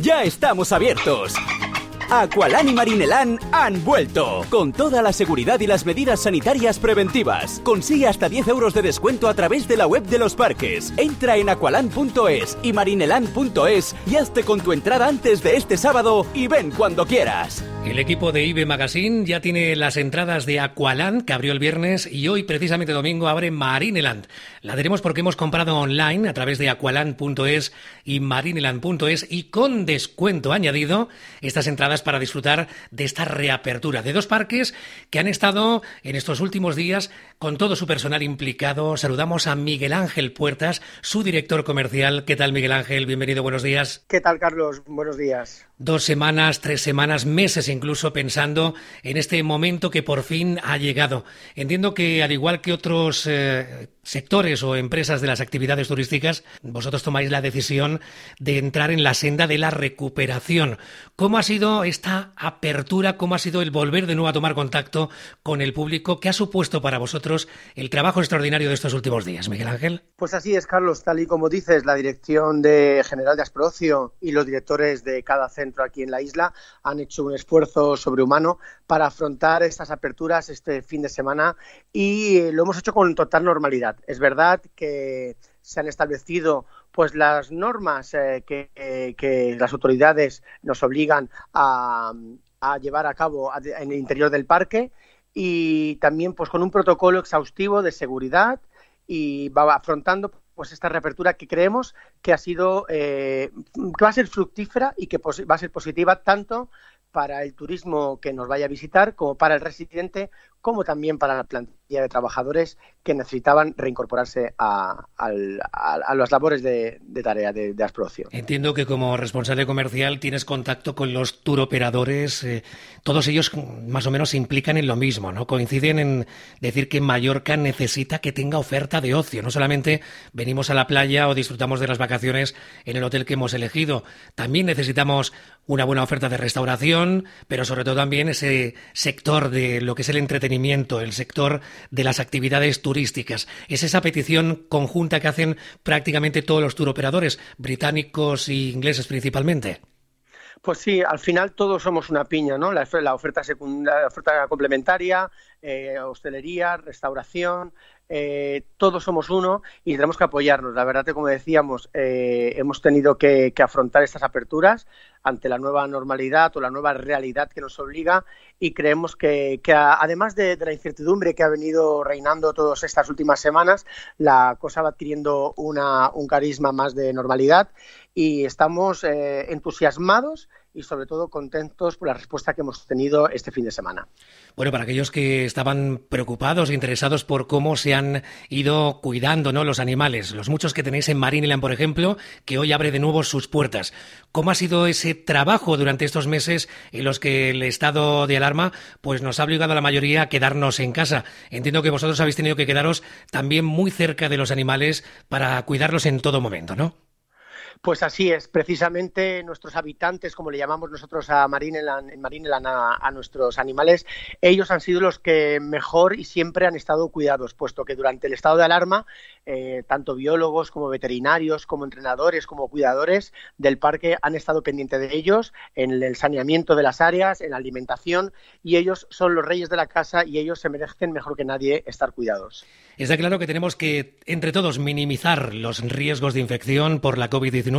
ya estamos abiertos. Aqualan y Marinelan han vuelto, con toda la seguridad y las medidas sanitarias preventivas. Consigue hasta 10 euros de descuento a través de la web de los parques. Entra en aqualan.es y marinelan.es y hazte con tu entrada antes de este sábado y ven cuando quieras. El equipo de IBE Magazine ya tiene las entradas de Aqualand, que abrió el viernes, y hoy, precisamente domingo, abre Marineland. La tenemos porque hemos comprado online a través de aqualand.es y marineland.es y con descuento añadido estas entradas para disfrutar de esta reapertura de dos parques que han estado en estos últimos días con todo su personal implicado. Saludamos a Miguel Ángel Puertas, su director comercial. ¿Qué tal, Miguel Ángel? Bienvenido, buenos días. ¿Qué tal, Carlos? Buenos días. Dos semanas, tres semanas, meses incluso pensando en este momento que por fin ha llegado. Entiendo que al igual que otros eh, sectores o empresas de las actividades turísticas, vosotros tomáis la decisión de entrar en la senda de la recuperación. ¿Cómo ha sido esta apertura? ¿Cómo ha sido el volver de nuevo a tomar contacto con el público? ¿Qué ha supuesto para vosotros el trabajo extraordinario de estos últimos días, Miguel Ángel? Pues así es, Carlos. Tal y como dices, la Dirección de General de Asprocio y los directores de cada centro aquí en la isla han hecho un esfuerzo sobrehumano para afrontar estas aperturas este fin de semana y lo hemos hecho con total normalidad. Es verdad que se han establecido pues las normas eh, que, las autoridades nos obligan a, llevar a cabo en el interior del parque y también pues con un protocolo exhaustivo de seguridad y va afrontando pues esta reapertura que creemos que ha sido que eh, va a ser fructífera y que va a ser positiva tanto para el turismo que nos vaya a visitar como para el residente como también para la plantilla de trabajadores que necesitaban reincorporarse a, las labores de, tarea de, de Entiendo que como responsable comercial tienes contacto con los turoperadores, eh, todos ellos más o menos se implican en lo mismo, ¿no? Coinciden en decir que Mallorca necesita que tenga oferta de ocio, no solamente venimos a la playa o disfrutamos de las vacaciones en el hotel que hemos elegido, también necesitamos una buena oferta de restauración, pero sobre todo también ese sector de lo que es el entretenimiento el sector de las actividades turísticas. Es esa petición conjunta que hacen prácticamente todos los turoperadores, británicos e ingleses principalmente. Pues sí, al final todos somos una piña, ¿no? La, oferta secundaria, la oferta complementaria, eh, hostelería, restauración, eh, todos somos uno y tenemos que apoyarnos. La verdad que, como decíamos, eh, hemos tenido que, afrontar estas aperturas ante la nueva normalidad o la nueva realidad que nos obliga y creemos que, además de, la incertidumbre que ha venido reinando todas estas últimas semanas, la cosa va adquiriendo un carisma más de normalidad y estamos eh, entusiasmados y sobre todo contentos por la respuesta que hemos tenido este fin de semana. Bueno, para aquellos que estaban preocupados e interesados por cómo se han ido cuidando ¿no? los animales, los muchos que tenéis en Marineland, por ejemplo, que hoy abre de nuevo sus puertas. ¿Cómo ha sido ese trabajo durante estos meses en los que el estado de alarma pues nos ha obligado a la mayoría a quedarnos en casa? Entiendo que vosotros habéis tenido que quedaros también muy cerca de los animales para cuidarlos en todo momento, ¿no? Pues así es, precisamente nuestros habitantes, como le llamamos nosotros a Marineland, en Marineland a, nuestros animales, ellos han sido los que mejor y siempre han estado cuidados, puesto que durante el estado de alarma, eh, tanto biólogos como veterinarios, como entrenadores, como cuidadores del parque han estado pendientes de ellos en el saneamiento de las áreas, en la alimentación, y ellos son los reyes de la casa y ellos se merecen mejor que nadie estar cuidados. Está claro que tenemos que, entre todos, minimizar los riesgos de infección por la COVID-19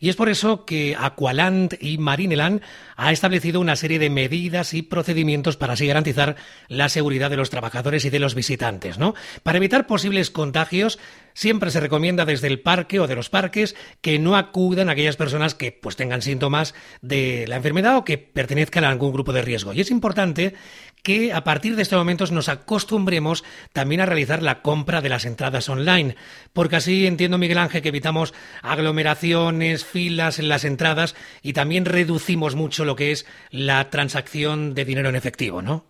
y es por eso que Aqualand y Marineland ha establecido una serie de medidas y procedimientos para así garantizar la seguridad de los trabajadores y de los visitantes, ¿no? Para evitar posibles contagios, siempre se recomienda desde el parque o de los parques que no acudan a aquellas personas que pues tengan síntomas de la enfermedad o que pertenezcan a algún grupo de riesgo. Y es importante que a partir de estos momentos nos acostumbremos también a realizar la compra de las entradas online, porque así entiendo Miguel Ángel que evitamos aglomeraciones, filas en las entradas y también reducimos mucho lo que es la transacción de dinero en efectivo, ¿no?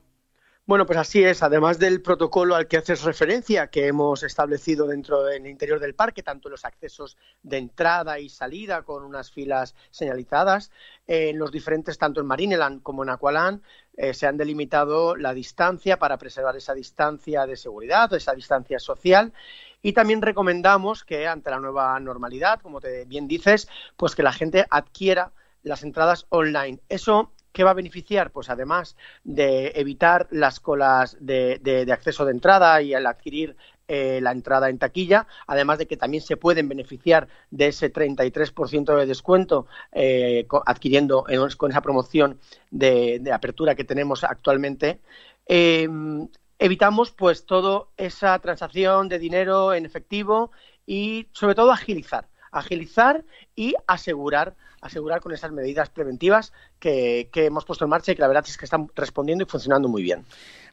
Bueno, pues así es. Además del protocolo al que haces referencia, que hemos establecido dentro del interior del parque, tanto los accesos de entrada y salida con unas filas señalizadas, en los diferentes, tanto en Marineland como en Aqualand, eh, se han delimitado la distancia para preservar esa distancia de seguridad esa distancia social. Y también recomendamos que ante la nueva normalidad, como te bien dices, pues que la gente adquiera las entradas online. Eso ¿Qué va a beneficiar? Pues además de evitar las colas de, acceso de entrada y al adquirir eh, la entrada en taquilla, además de que también se pueden beneficiar de ese 33% de descuento eh, adquiriendo con esa promoción de, apertura que tenemos actualmente. Evitamos pues toda esa transacción de dinero en efectivo y sobre todo agilizar. Agilizar y asegurar asegurar con esas medidas preventivas que, hemos puesto en marcha y que la verdad es que están respondiendo y funcionando muy bien.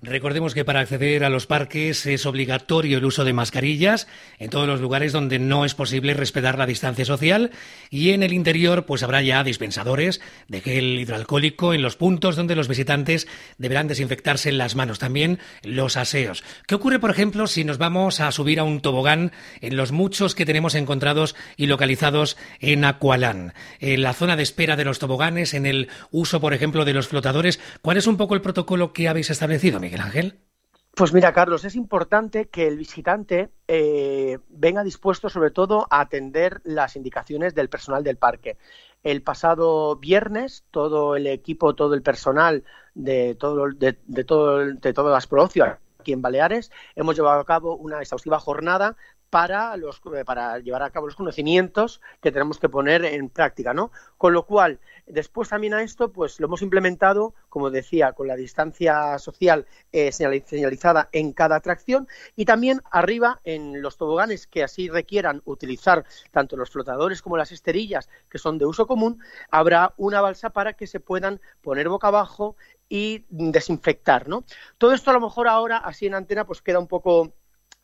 Recordemos que para acceder a los parques es obligatorio el uso de mascarillas en todos los lugares donde no es posible respetar la distancia social y en el interior pues habrá ya dispensadores de gel hidroalcohólico en los puntos donde los visitantes deberán desinfectarse las manos, también los aseos. ¿Qué ocurre, por ejemplo, si nos vamos a subir a un tobogán en los muchos que tenemos encontrados y localizados en Aqualán? La zona de espera de los toboganes, en el uso, por ejemplo, de los flotadores, ¿cuál es un poco el protocolo que habéis establecido, Miguel Ángel? Pues mira, Carlos, es importante que el visitante eh, venga dispuesto sobre todo a atender las indicaciones del personal del parque. El pasado viernes, todo el equipo, todo el personal de todo, de, todo, de todas las proocios aquí en Baleares, hemos llevado a cabo una exhaustiva jornada para, los, para llevar a cabo los conocimientos que tenemos que poner en práctica, ¿no? Con lo cual, después también a esto, pues lo hemos implementado, como decía, con la distancia social eh, señalizada en cada atracción y también arriba en los toboganes que así requieran utilizar tanto los flotadores como las esterillas que son de uso común, habrá una balsa para que se puedan poner boca abajo y desinfectar, ¿no? Todo esto a lo mejor ahora así en antena pues queda un poco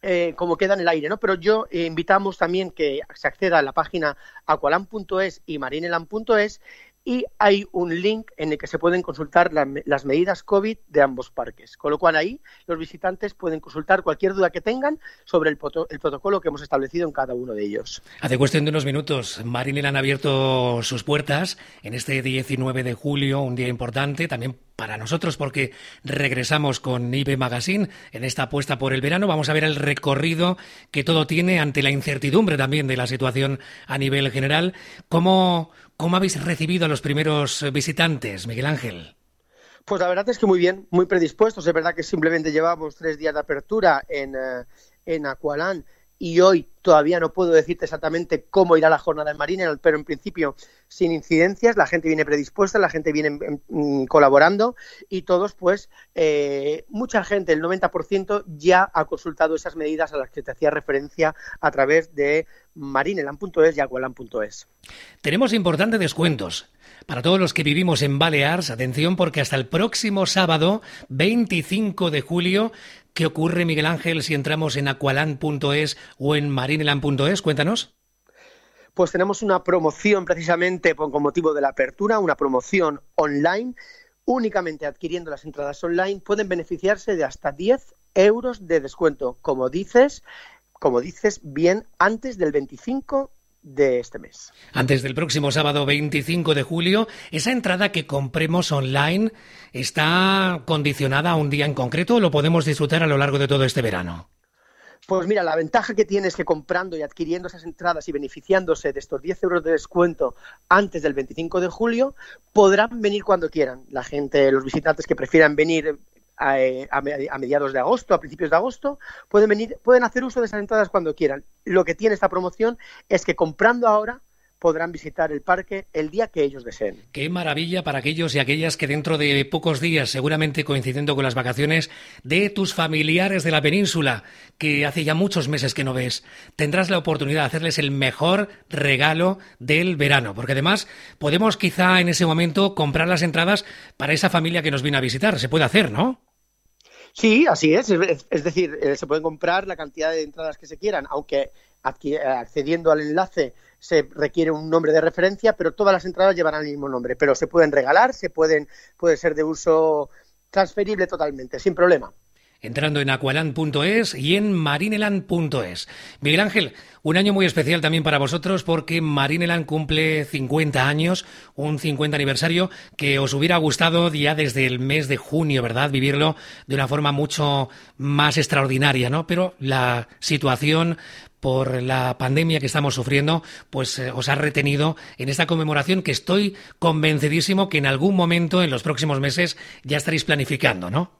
eh, como queda en el aire, ¿no? Pero yo eh, invitamos también que se acceda a la página aqualan.es y marineland.es y hay un link en el que se pueden consultar las medidas COVID de ambos parques. Con lo cual ahí los visitantes pueden consultar cualquier duda que tengan sobre el, protocolo que hemos establecido en cada uno de ellos. Hace cuestión de unos minutos, Marinel han abierto sus puertas en este 19 de julio, un día importante también para nosotros porque regresamos con IBE Magazine en esta apuesta por el verano. Vamos a ver el recorrido que todo tiene ante la incertidumbre también de la situación a nivel general. ¿Cómo, ¿Cómo habéis recibido a los primeros visitantes, Miguel Ángel? Pues la verdad es que muy bien, muy predispuestos. Es verdad que simplemente llevamos tres días de apertura en, eh, en Aqualán y hoy todavía no puedo decirte exactamente cómo irá la jornada en Marina, pero en principio sin incidencias, la gente viene predispuesta, la gente viene mm, colaborando y todos, pues, eh, mucha gente, el 90% ya ha consultado esas medidas a las que te hacía referencia a través de marineland.es y aqualan.es. Tenemos importantes descuentos. Para todos los que vivimos en Balears, atención porque hasta el próximo sábado, 25 de julio, ¿qué ocurre, Miguel Ángel, si entramos en aqualand.es o en marineland.es? Cuéntanos. Pues tenemos una promoción precisamente con motivo de la apertura, una promoción online. Únicamente adquiriendo las entradas online pueden beneficiarse de hasta 10 euros de descuento, como dices, como dices bien, antes del 25 de este mes. Antes del próximo sábado 25 de julio, ¿esa entrada que compremos online está condicionada a un día en concreto o lo podemos disfrutar a lo largo de todo este verano? Pues mira, la ventaja que tienes es que comprando y adquiriendo esas entradas y beneficiándose de estos 10 euros de descuento antes del 25 de julio, podrán venir cuando quieran. La gente, los visitantes que prefieran venir eh, a, mediados de agosto, a principios de agosto, pueden venir, pueden hacer uso de esas entradas cuando quieran. Lo que tiene esta promoción es que comprando ahora podrán visitar el parque el día que ellos deseen. Qué maravilla para aquellos y aquellas que dentro de pocos días, seguramente coincidiendo con las vacaciones de tus familiares de la península, que hace ya muchos meses que no ves, tendrás la oportunidad de hacerles el mejor regalo del verano, porque además podemos quizá en ese momento comprar las entradas para esa familia que nos viene a visitar. Se puede hacer, ¿no? Sí, así es. Es decir, eh, se pueden comprar la cantidad de entradas que se quieran, aunque accediendo al enlace se requiere un nombre de referencia, pero todas las entradas llevarán el mismo nombre. Pero se pueden regalar, se pueden, puede ser de uso transferible totalmente, sin problema. Entrando en aqualand.es y en marineland.es. Miguel Ángel, un año muy especial también para vosotros porque Marineland cumple 50 años, un 50 aniversario que os hubiera gustado ya desde el mes de junio, ¿verdad? Vivirlo de una forma mucho más extraordinaria, ¿no? Pero la situación por la pandemia que estamos sufriendo, pues eh, os ha retenido en esta conmemoración que estoy convencidísimo que en algún momento en los próximos meses ya estaréis planificando, ¿no?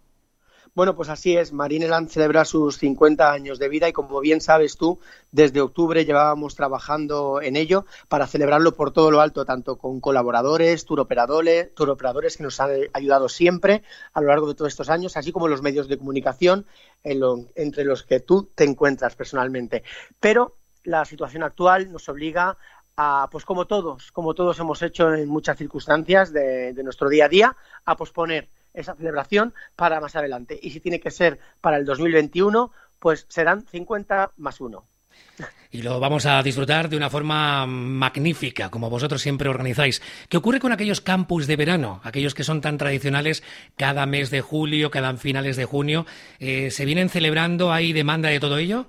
Bueno, pues así es. Marineland celebra sus 50 años de vida y como bien sabes tú, desde octubre llevábamos trabajando en ello para celebrarlo por todo lo alto, tanto con colaboradores, turoperadores, turoperadores que nos han ayudado siempre a lo largo de todos estos años, así como los medios de comunicación entre los que tú te encuentras personalmente. Pero la situación actual nos obliga a, pues como todos, como todos hemos hecho en muchas circunstancias de nuestro día a día, a posponer esa celebración para más adelante. Y si tiene que ser para el 2021, pues serán 50 más 1. Y lo vamos a disfrutar de una forma magnífica, como vosotros siempre organizáis. ¿Qué ocurre con aquellos campus de verano, aquellos que son tan tradicionales cada mes de julio, cada finales de junio? Eh, ¿Se vienen celebrando? ¿Hay demanda de todo ello?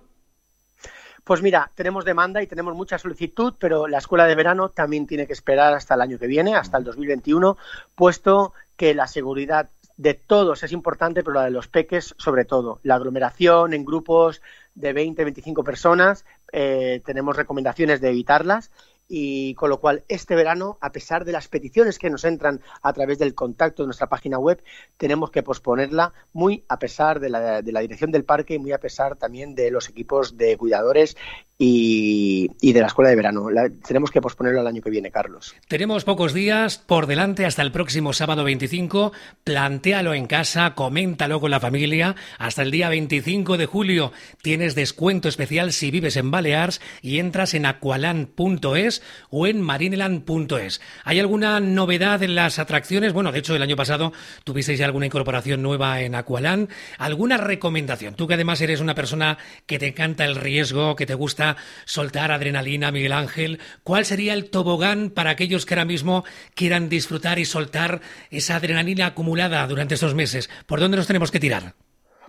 Pues mira, tenemos demanda y tenemos mucha solicitud, pero la escuela de verano también tiene que esperar hasta el año que viene, hasta el 2021, puesto que la seguridad de todos es importante, pero la de los peques sobre todo. La aglomeración en grupos de 20, 25 personas, eh, tenemos recomendaciones de evitarlas y con lo cual este verano, a pesar de las peticiones que nos entran a través del contacto de nuestra página web, tenemos que posponerla muy a pesar de la, de la dirección del parque y muy a pesar también de los equipos de cuidadores y, de la escuela de verano. tenemos que posponerlo al año que viene, Carlos. Tenemos pocos días por delante hasta el próximo sábado 25. Plantéalo en casa, coméntalo con la familia. Hasta el día 25 de julio tienes descuento especial si vives en Balears y entras en aqualand.es o en marineland.es. ¿Hay alguna novedad en las atracciones? Bueno, de hecho, el año pasado tuvisteis ya alguna incorporación nueva en Aqualand. ¿Alguna recomendación? Tú que además eres una persona que te encanta el riesgo, que te gusta soltar adrenalina, Miguel Ángel? ¿Cuál sería el tobogán para aquellos que ahora mismo quieran disfrutar y soltar esa adrenalina acumulada durante estos meses? ¿Por dónde nos tenemos que tirar?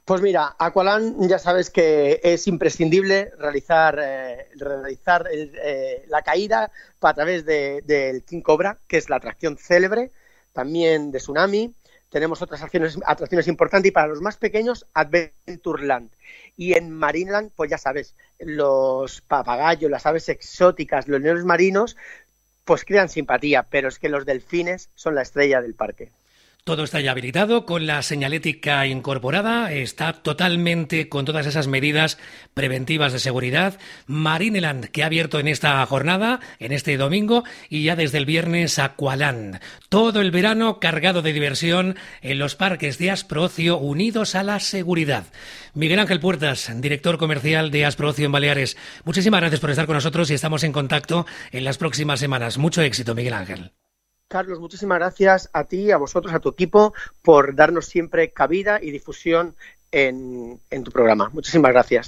Pues mira, Aqualand ya sabes que es imprescindible realizar, eh, realizar eh, la caída a través del King Cobra, que es la atracción célebre, también de Tsunami, tenemos otras acciones, atracciones importantes y para los más pequeños Adventureland. Y en Marineland, pues ya sabes, los papagayos, las aves exóticas, los leones marinos, pues crean simpatía, pero es que los delfines son la estrella del parque. Todo está ya habilitado con la señalética incorporada, está totalmente con todas esas medidas preventivas de seguridad. Marineland, que ha abierto en esta jornada, en este domingo, y ya desde el viernes Aqualand. Todo el verano cargado de diversión en los parques de Asprocio unidos a la seguridad. Miguel Ángel Puertas, director comercial de Asprocio en Baleares. Muchísimas gracias por estar con nosotros y estamos en contacto en las próximas semanas. Mucho éxito, Miguel Ángel. Carlos, muchísimas gracias a ti, a vosotros, a tu equipo, por darnos siempre cabida y difusión en, en tu programa. Muchísimas gracias.